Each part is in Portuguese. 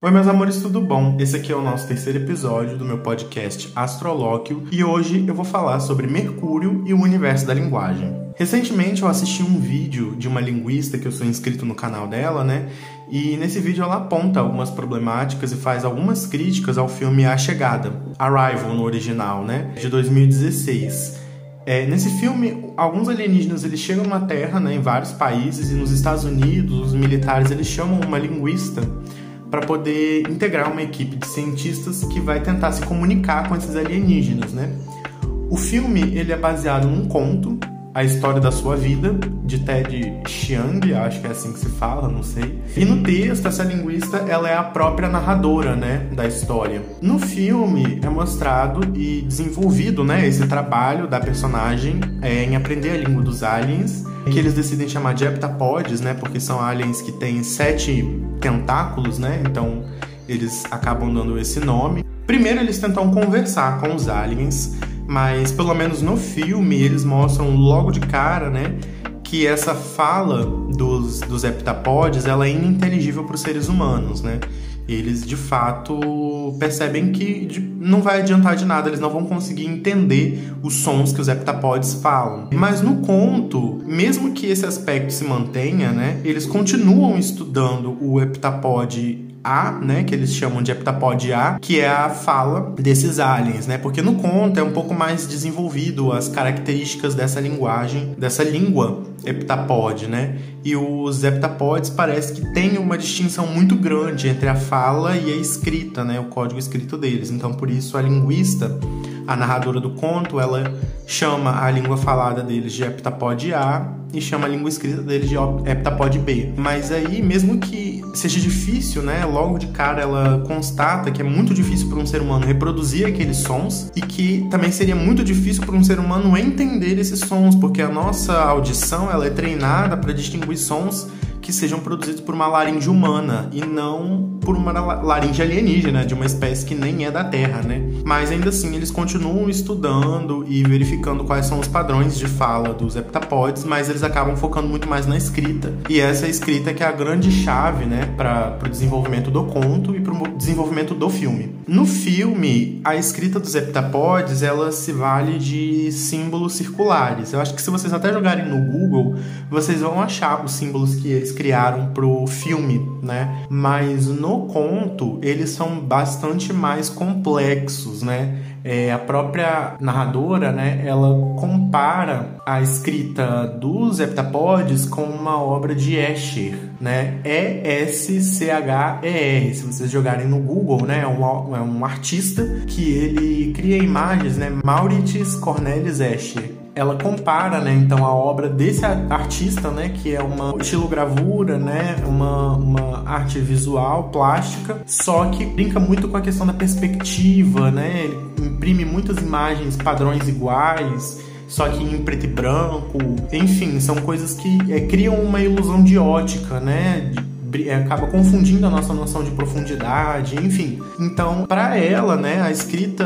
Oi, meus amores, tudo bom? Esse aqui é o nosso terceiro episódio do meu podcast Astrolóquio e hoje eu vou falar sobre Mercúrio e o universo da linguagem. Recentemente eu assisti um vídeo de uma linguista que eu sou inscrito no canal dela, né? E nesse vídeo ela aponta algumas problemáticas e faz algumas críticas ao filme A Chegada, Arrival no original, né? De 2016. É, nesse filme, alguns alienígenas eles chegam na Terra, né, em vários países, e nos Estados Unidos, os militares eles chamam uma linguista para poder integrar uma equipe de cientistas que vai tentar se comunicar com esses alienígenas, né? O filme ele é baseado num conto, a história da sua vida, de Ted Chiang, acho que é assim que se fala, não sei. E no texto essa linguista ela é a própria narradora, né, da história. No filme é mostrado e desenvolvido, né, esse trabalho da personagem é, em aprender a língua dos aliens que eles decidem chamar de heptapods, né? Porque são aliens que têm sete tentáculos, né? Então eles acabam dando esse nome. Primeiro eles tentam conversar com os aliens, mas pelo menos no filme eles mostram logo de cara, né? Que essa fala dos, dos heptapods ela é ininteligível para os seres humanos, né? eles de fato percebem que não vai adiantar de nada, eles não vão conseguir entender os sons que os heptapods falam. Mas no conto, mesmo que esse aspecto se mantenha, né, eles continuam estudando o heptapod a, né, que eles chamam de heptapod A, que é a fala desses aliens, né? Porque no conto é um pouco mais desenvolvido as características dessa linguagem, dessa língua heptapod, né? E os heptapods parece que tem uma distinção muito grande entre a fala e a escrita, né? O código escrito deles. Então, por isso a linguista a narradora do conto, ela chama a língua falada deles de heptapod A e chama a língua escrita deles de heptapod B. Mas aí, mesmo que seja difícil, né, logo de cara ela constata que é muito difícil para um ser humano reproduzir aqueles sons e que também seria muito difícil para um ser humano entender esses sons, porque a nossa audição ela é treinada para distinguir sons que sejam produzidos por uma laringe humana e não por uma laringe alienígena, de uma espécie que nem é da Terra, né? Mas ainda assim, eles continuam estudando e verificando quais são os padrões de fala dos heptapods, mas eles acabam focando muito mais na escrita. E essa escrita que é a grande chave, né, para o desenvolvimento do conto e para o desenvolvimento do filme. No filme, a escrita dos heptapods, ela se vale de símbolos circulares. Eu acho que se vocês até jogarem no Google, vocês vão achar os símbolos que eles criaram pro filme, né? Mas no conto eles são bastante mais complexos, né? É, a própria narradora, né, ela compara a escrita dos heptapodes com uma obra de Escher, né, E-S-C-H-E-R. Se vocês jogarem no Google, né, é um, é um artista que ele cria imagens, né, Mauritius Cornelis Escher ela compara, né, então a obra desse artista, né, que é uma estilogravura, né, uma, uma arte visual, plástica, só que brinca muito com a questão da perspectiva, né, ele imprime muitas imagens padrões iguais, só que em preto e branco, enfim, são coisas que é, criam uma ilusão de ótica, né, de acaba confundindo a nossa noção de profundidade, enfim. Então, para ela, né, a escrita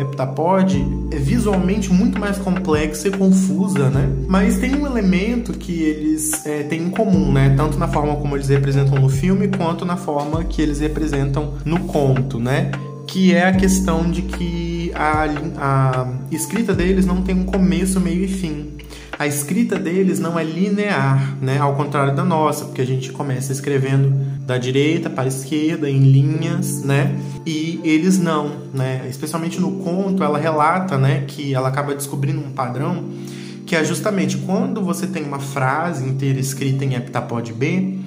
heptapod é visualmente muito mais complexa e confusa, né? Mas tem um elemento que eles é, têm em comum, né? Tanto na forma como eles representam no filme, quanto na forma que eles representam no conto, né? Que é a questão de que a, a escrita deles não tem um começo, meio e fim a escrita deles não é linear, né? Ao contrário da nossa, porque a gente começa escrevendo da direita para a esquerda em linhas, né? E eles não, né? Especialmente no conto, ela relata, né, que ela acaba descobrindo um padrão que é justamente quando você tem uma frase inteira escrita em heptapod B,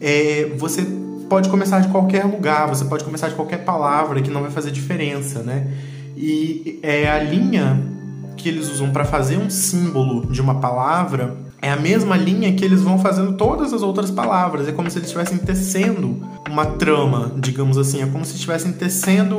é, você pode começar de qualquer lugar, você pode começar de qualquer palavra que não vai fazer diferença, né? E é a linha que eles usam para fazer um símbolo de uma palavra é a mesma linha que eles vão fazendo todas as outras palavras. É como se eles estivessem tecendo uma trama, digamos assim. É como se estivessem tecendo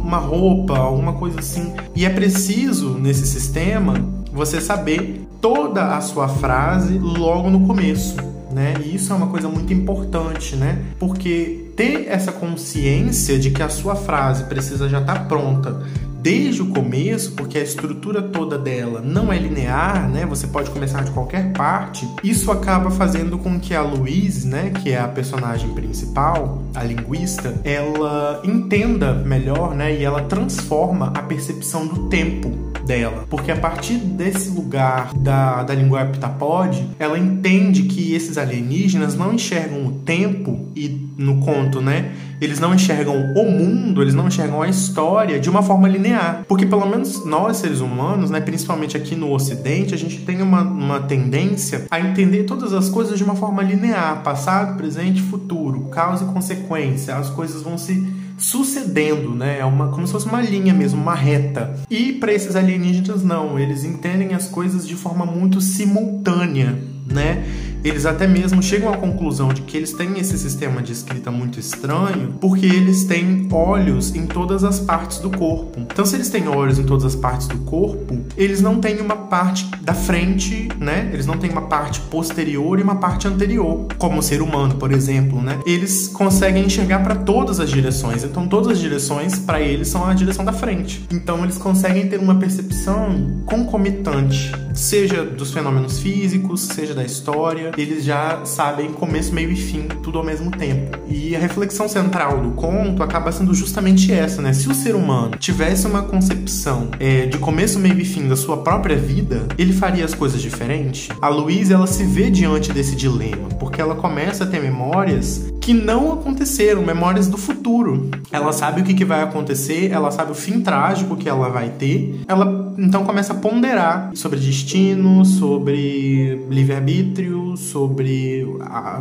uma roupa, alguma coisa assim. E é preciso, nesse sistema, você saber toda a sua frase logo no começo. Né? E isso é uma coisa muito importante, né? Porque ter essa consciência de que a sua frase precisa já estar tá pronta desde o começo, porque a estrutura toda dela não é linear, né? Você pode começar de qualquer parte. Isso acaba fazendo com que a Louise, né, que é a personagem principal, a linguista, ela entenda melhor, né, e ela transforma a percepção do tempo dela. Porque a partir desse lugar da, da língua heptapode, ela entende que esses alienígenas não enxergam o tempo e no conto, né? Eles não enxergam o mundo, eles não enxergam a história de uma forma linear. Porque pelo menos nós, seres humanos, né, principalmente aqui no ocidente, a gente tem uma, uma tendência a entender todas as coisas de uma forma linear, passado, presente, futuro, causa e consequência. As coisas vão se sucedendo, né? É uma, como se fosse uma linha mesmo, uma reta. E para esses alienígenas, não. Eles entendem as coisas de forma muito simultânea, né? Eles até mesmo chegam à conclusão de que eles têm esse sistema de escrita muito estranho porque eles têm olhos em todas as partes do corpo. Então, se eles têm olhos em todas as partes do corpo, eles não têm uma parte da frente, né? Eles não têm uma parte posterior e uma parte anterior, como o ser humano, por exemplo, né? Eles conseguem enxergar para todas as direções. Então, todas as direções para eles são a direção da frente. Então, eles conseguem ter uma percepção concomitante, seja dos fenômenos físicos, seja da história, eles já sabem começo, meio e fim, tudo ao mesmo tempo. E a reflexão central do conto acaba sendo justamente essa, né? Se o ser humano tivesse uma concepção é, de começo, meio e fim da sua própria vida, ele faria as coisas diferente? A Louise, ela se vê diante desse dilema, porque ela começa a ter memórias que não aconteceram, memórias do futuro. Ela sabe o que, que vai acontecer, ela sabe o fim trágico que ela vai ter, ela então começa a ponderar sobre destino, sobre livre-arbítrio, sobre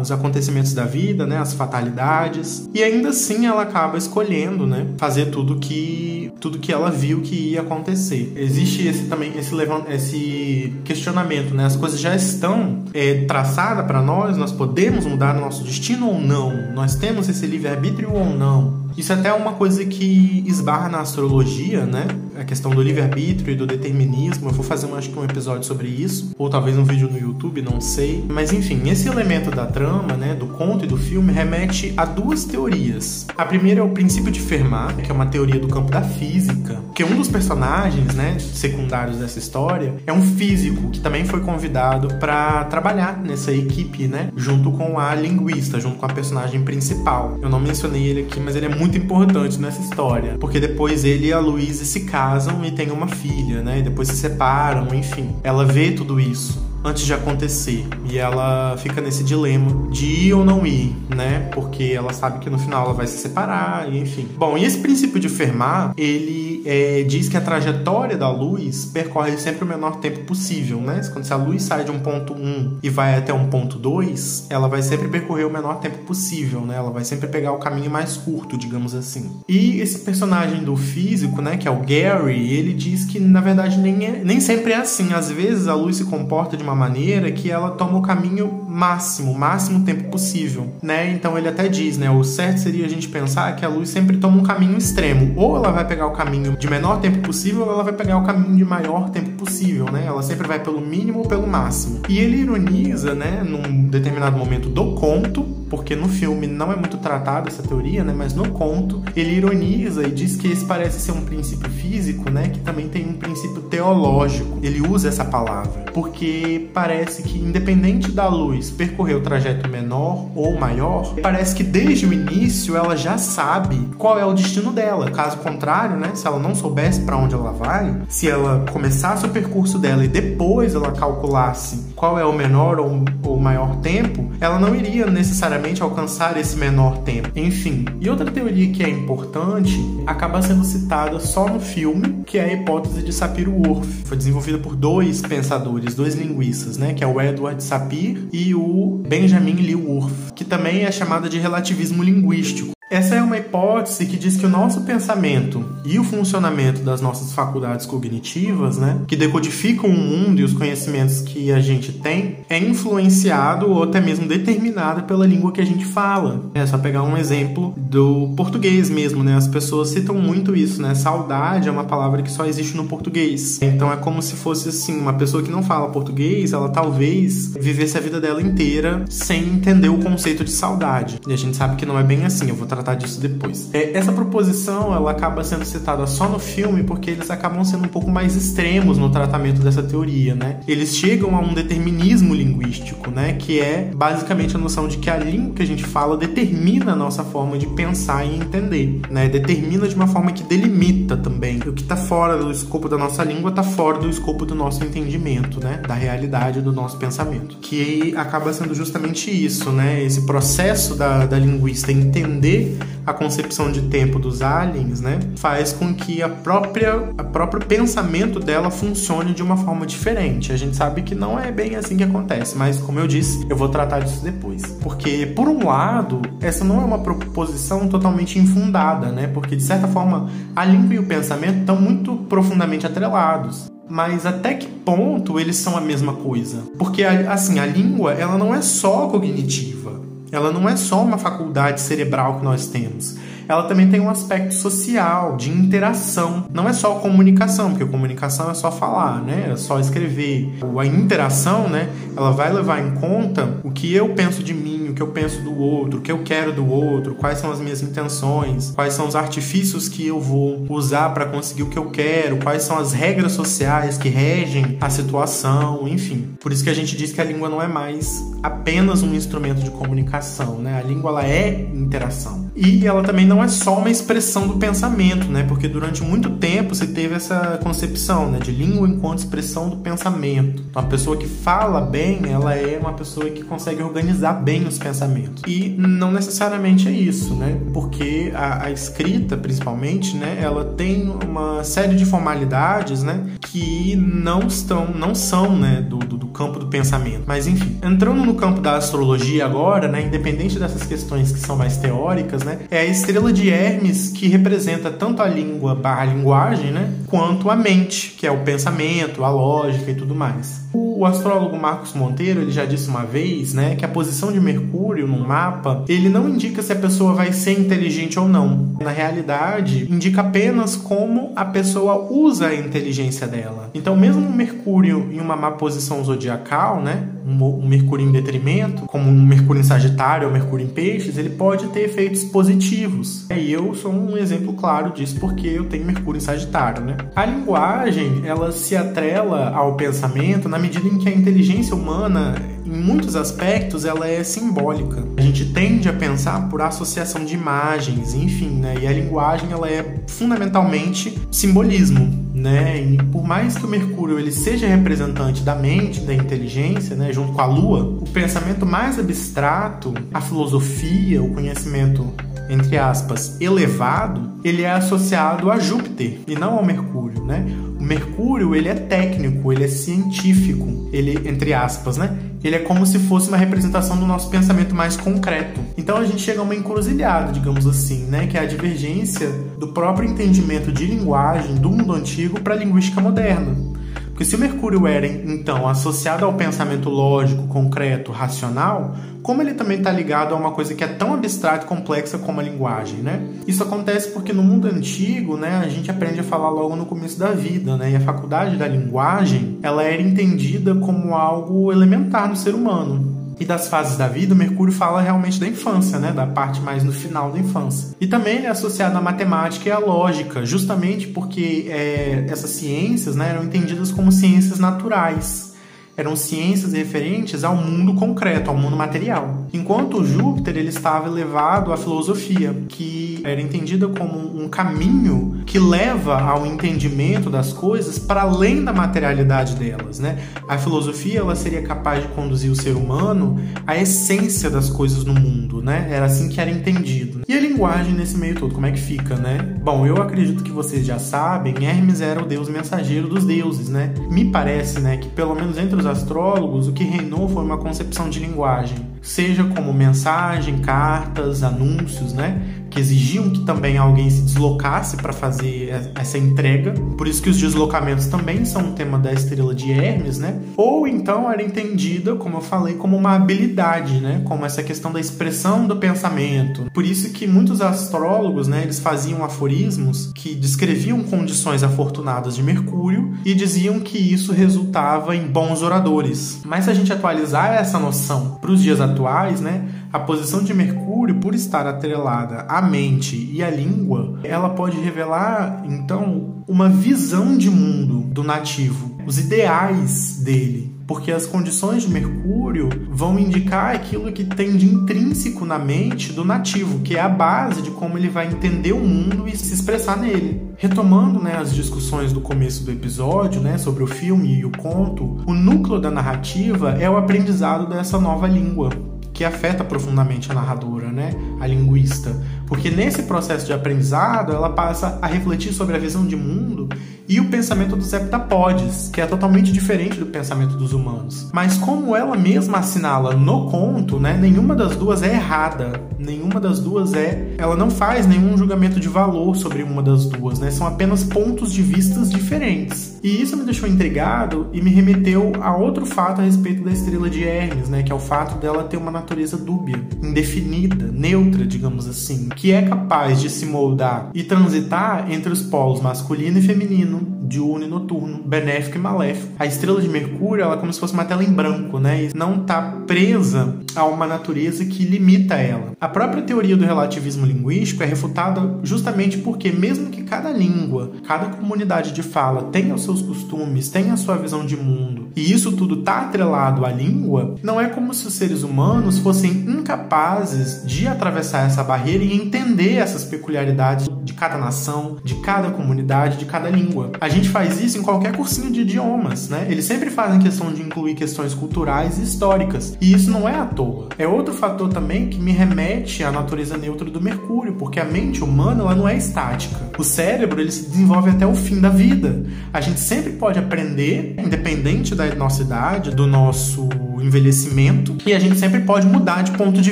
os acontecimentos da vida, né, as fatalidades. E ainda assim ela acaba escolhendo, né, fazer tudo que tudo que ela viu que ia acontecer. Existe esse também esse levant, esse questionamento, né? As coisas já estão é, traçadas para nós, nós podemos mudar o nosso destino ou não? Nós temos esse livre-arbítrio ou não? Isso é até é uma coisa que esbarra na astrologia, né? A questão do livre-arbítrio e do determinismo. Eu vou fazer, acho que um episódio sobre isso, ou talvez um vídeo no YouTube, não sei. Mas enfim, esse elemento da trama, né, do conto e do filme, remete a duas teorias. A primeira é o princípio de Fermat, que é uma teoria do campo da física, que um dos personagens, né, secundários dessa história é um físico que também foi convidado para trabalhar nessa equipe, né, junto com a linguista, junto com a personagem principal. Eu não mencionei ele aqui, mas ele é muito muito importante nessa história, porque depois ele e a Louise se casam e têm uma filha, né? E depois se separam, enfim. Ela vê tudo isso antes de acontecer. E ela fica nesse dilema de ir ou não ir, né? Porque ela sabe que no final ela vai se separar, enfim. Bom, e esse princípio de Fermat, ele é, diz que a trajetória da luz percorre sempre o menor tempo possível, né? Quando se a luz sai de um ponto 1 e vai até um ponto 2, ela vai sempre percorrer o menor tempo possível, né? Ela vai sempre pegar o caminho mais curto, digamos assim. E esse personagem do físico, né, que é o Gary, ele diz que na verdade nem, é, nem sempre é assim. Às vezes a luz se comporta de maneira que ela toma o caminho máximo, o máximo tempo possível, né? Então ele até diz, né? O certo seria a gente pensar que a luz sempre toma um caminho extremo. Ou ela vai pegar o caminho de menor tempo possível, ou ela vai pegar o caminho de maior tempo possível, né? Ela sempre vai pelo mínimo ou pelo máximo. E ele ironiza, né? Num determinado momento do conto, porque no filme não é muito tratado essa teoria, né? Mas no conto ele ironiza e diz que esse parece ser um princípio físico, né? Que também tem um princípio teológico. Ele usa essa palavra porque parece que independente da luz percorrer o trajeto menor ou maior, parece que desde o início ela já sabe qual é o destino dela. Caso contrário, né? Se ela não soubesse para onde ela vai, se ela começasse o percurso dela e depois ela calculasse qual é o menor ou o maior tempo, ela não iria necessariamente alcançar esse menor tempo. Enfim, e outra teoria que é importante acaba sendo citada só no filme, que é a hipótese de Sapir-Whorf. Foi desenvolvida por dois pensadores, dois linguistas, né, que é o Edward Sapir e o Benjamin Lee Whorf, que também é chamada de relativismo linguístico. Essa é uma hipótese que diz que o nosso pensamento e o funcionamento das nossas faculdades cognitivas, né, que decodificam o mundo e os conhecimentos que a gente tem, é influenciado ou até mesmo determinado pela língua que a gente fala. É só pegar um exemplo do português mesmo, né? As pessoas citam muito isso, né? Saudade é uma palavra que só existe no português. Então é como se fosse assim, uma pessoa que não fala português, ela talvez vivesse a vida dela inteira sem entender o conceito de saudade. E a gente sabe que não é bem assim. Eu vou tratar tratar disso depois. É, essa proposição ela acaba sendo citada só no filme porque eles acabam sendo um pouco mais extremos no tratamento dessa teoria, né? Eles chegam a um determinismo linguístico, né? Que é basicamente a noção de que a língua que a gente fala determina a nossa forma de pensar e entender, né? Determina de uma forma que delimita também. O que está fora do escopo da nossa língua está fora do escopo do nosso entendimento, né? Da realidade do nosso pensamento. Que acaba sendo justamente isso, né? Esse processo da, da linguista entender a concepção de tempo dos aliens, né? Faz com que a própria, a próprio pensamento dela funcione de uma forma diferente. A gente sabe que não é bem assim que acontece, mas como eu disse, eu vou tratar disso depois. Porque, por um lado, essa não é uma proposição totalmente infundada, né? Porque, de certa forma, a língua e o pensamento estão muito profundamente atrelados. Mas até que ponto eles são a mesma coisa? Porque assim, a língua, ela não é só cognitiva. Ela não é só uma faculdade cerebral que nós temos ela também tem um aspecto social, de interação. Não é só comunicação, porque comunicação é só falar, né? É só escrever. A interação, né? Ela vai levar em conta o que eu penso de mim, que eu penso do outro, o que eu quero do outro, quais são as minhas intenções, quais são os artifícios que eu vou usar para conseguir o que eu quero, quais são as regras sociais que regem a situação, enfim. Por isso que a gente diz que a língua não é mais apenas um instrumento de comunicação, né? A língua ela é interação. E ela também não é só uma expressão do pensamento, né? Porque durante muito tempo se teve essa concepção, né, de língua enquanto expressão do pensamento. Então, a pessoa que fala bem, ela é uma pessoa que consegue organizar bem os pensamentos. E não necessariamente é isso, né? Porque a, a escrita, principalmente, né, ela tem uma série de formalidades, né, que não estão, não são, né, do, do, do campo do pensamento. Mas enfim, entrando no campo da astrologia agora, né, independente dessas questões que são mais teóricas, né, é a estrela de Hermes que representa tanto a língua barra linguagem, né, quanto a mente, que é o pensamento, a lógica e tudo mais. O astrólogo Marcos Monteiro, ele já disse uma vez, né, que a posição de Mercúrio no mapa, ele não indica se a pessoa vai ser inteligente ou não. Na realidade, indica apenas como a pessoa usa a inteligência dela. Então, mesmo Mercúrio em uma má posição zodiacal, né, um Mercúrio em detrimento, como um Mercúrio em Sagitário ou Mercúrio em Peixes, ele pode ter efeitos positivos. E eu sou um exemplo claro disso porque eu tenho Mercúrio em Sagitário, né? A linguagem, ela se atrela ao pensamento na medida em que a inteligência humana em muitos aspectos ela é simbólica. A gente tende a pensar por associação de imagens, enfim, né? E a linguagem ela é fundamentalmente simbolismo né? E por mais que o Mercúrio ele seja representante da mente, da inteligência, né, junto com a Lua, o pensamento mais abstrato, a filosofia, o conhecimento entre aspas, elevado, ele é associado a Júpiter e não ao Mercúrio, né? O Mercúrio, ele é técnico, ele é científico, ele, entre aspas, né? Ele é como se fosse uma representação do nosso pensamento mais concreto. Então a gente chega a uma encruzilhada, digamos assim, né, que é a divergência do próprio entendimento de linguagem do mundo antigo para a linguística moderna. Porque se o Mercúrio era, então, associado ao pensamento lógico, concreto, racional, como ele também está ligado a uma coisa que é tão abstrata e complexa como a linguagem, né? Isso acontece porque no mundo antigo, né, a gente aprende a falar logo no começo da vida, né? E a faculdade da linguagem, ela era entendida como algo elementar no ser humano e das fases da vida, o Mercúrio fala realmente da infância, né? Da parte mais no final da infância. E também ele é associado à matemática e à lógica, justamente porque é, essas ciências né, eram entendidas como ciências naturais eram ciências referentes ao mundo concreto, ao mundo material. Enquanto Júpiter ele estava elevado à filosofia, que era entendida como um caminho que leva ao entendimento das coisas para além da materialidade delas, né? A filosofia ela seria capaz de conduzir o ser humano à essência das coisas no mundo, né? Era assim que era entendido. E a linguagem nesse meio todo, como é que fica, né? Bom, eu acredito que vocês já sabem, Hermes era o deus mensageiro dos deuses, né? Me parece, né, que pelo menos entre os os astrólogos, o que reinou foi uma concepção de linguagem, seja como mensagem, cartas, anúncios, né? Que exigiam que também alguém se deslocasse para fazer essa entrega. Por isso que os deslocamentos também são um tema da estrela de Hermes, né? Ou então era entendida, como eu falei, como uma habilidade, né? Como essa questão da expressão do pensamento. Por isso que muitos astrólogos, né, eles faziam aforismos que descreviam condições afortunadas de Mercúrio e diziam que isso resultava em bons oradores. Mas se a gente atualizar essa noção para os dias atuais, né, A posição de Mercúrio, por estar atrelada à mente e à língua, ela pode revelar, então, uma visão de mundo do nativo, os ideais dele, porque as condições de Mercúrio vão indicar aquilo que tem de intrínseco na mente do nativo, que é a base de como ele vai entender o mundo e se expressar nele. Retomando né, as discussões do começo do episódio né, sobre o filme e o conto, o núcleo da narrativa é o aprendizado dessa nova língua que afeta profundamente a narradora, né, a linguista, porque nesse processo de aprendizado ela passa a refletir sobre a visão de mundo e o pensamento dos heptapodes, que é totalmente diferente do pensamento dos humanos. Mas como ela mesma assinala no conto, né, nenhuma das duas é errada, nenhuma das duas é, ela não faz nenhum julgamento de valor sobre uma das duas, né? São apenas pontos de vistas diferentes. E isso me deixou intrigado e me remeteu a outro fato a respeito da estrela de Hermes, né, que é o fato dela ter uma natureza dúbia, indefinida, neutra, digamos assim, que é capaz de se moldar e transitar entre os polos masculino e feminino Venom diurno e noturno, benéfico e maléfico. A estrela de Mercúrio ela é como se fosse uma tela em branco, né? E não está presa a uma natureza que limita ela. A própria teoria do relativismo linguístico é refutada justamente porque, mesmo que cada língua, cada comunidade de fala tenha os seus costumes, tenha a sua visão de mundo, e isso tudo está atrelado à língua, não é como se os seres humanos fossem incapazes de atravessar essa barreira e entender essas peculiaridades de cada nação, de cada comunidade, de cada língua. A gente faz isso em qualquer cursinho de idiomas, né? Eles sempre fazem questão de incluir questões culturais e históricas. E isso não é à toa. É outro fator também que me remete à natureza neutra do Mercúrio, porque a mente humana ela não é estática. O cérebro ele se desenvolve até o fim da vida. A gente sempre pode aprender, independente da nossa idade, do nosso envelhecimento, e a gente sempre pode mudar de ponto de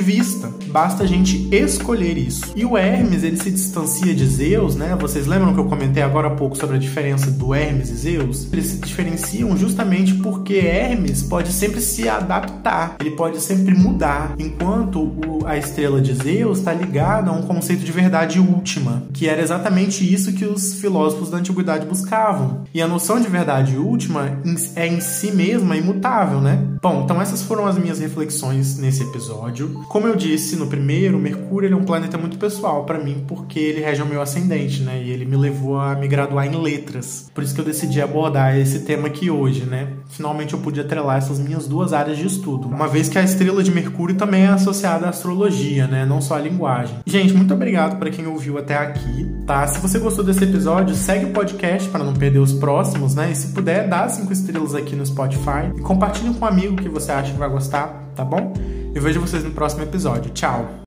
vista. Basta a gente escolher isso. E o Hermes, ele se distancia de Zeus, né? Vocês lembram que eu comentei agora há pouco sobre a diferença do Hermes e Zeus? Eles se diferenciam justamente porque Hermes pode sempre se adaptar, ele pode sempre mudar, enquanto o, a estrela de Zeus está ligada a um conceito de verdade última, que era exatamente isso que os filósofos da antiguidade buscavam. E a noção de verdade última é em si mesma imutável, né? Bom, então essas foram as minhas reflexões nesse episódio. Como eu disse no primeiro, Mercúrio é um planeta muito pessoal para mim, porque ele rege o meu ascendente, né? E ele me levou a me graduar em letras. Por isso que eu decidi abordar esse tema aqui hoje, né? Finalmente eu pude atrelar essas minhas duas áreas de estudo. Uma vez que a estrela de Mercúrio também é associada à astrologia, né? Não só à linguagem. Gente, muito obrigado para quem ouviu até aqui, tá? Se você gostou desse episódio, segue o podcast para não perder os próximos, né? E se puder, dá cinco estrelas aqui no Spotify e compartilhe com um amigo que você acha que vai gostar, tá bom? Eu vejo vocês no próximo episódio. Tchau!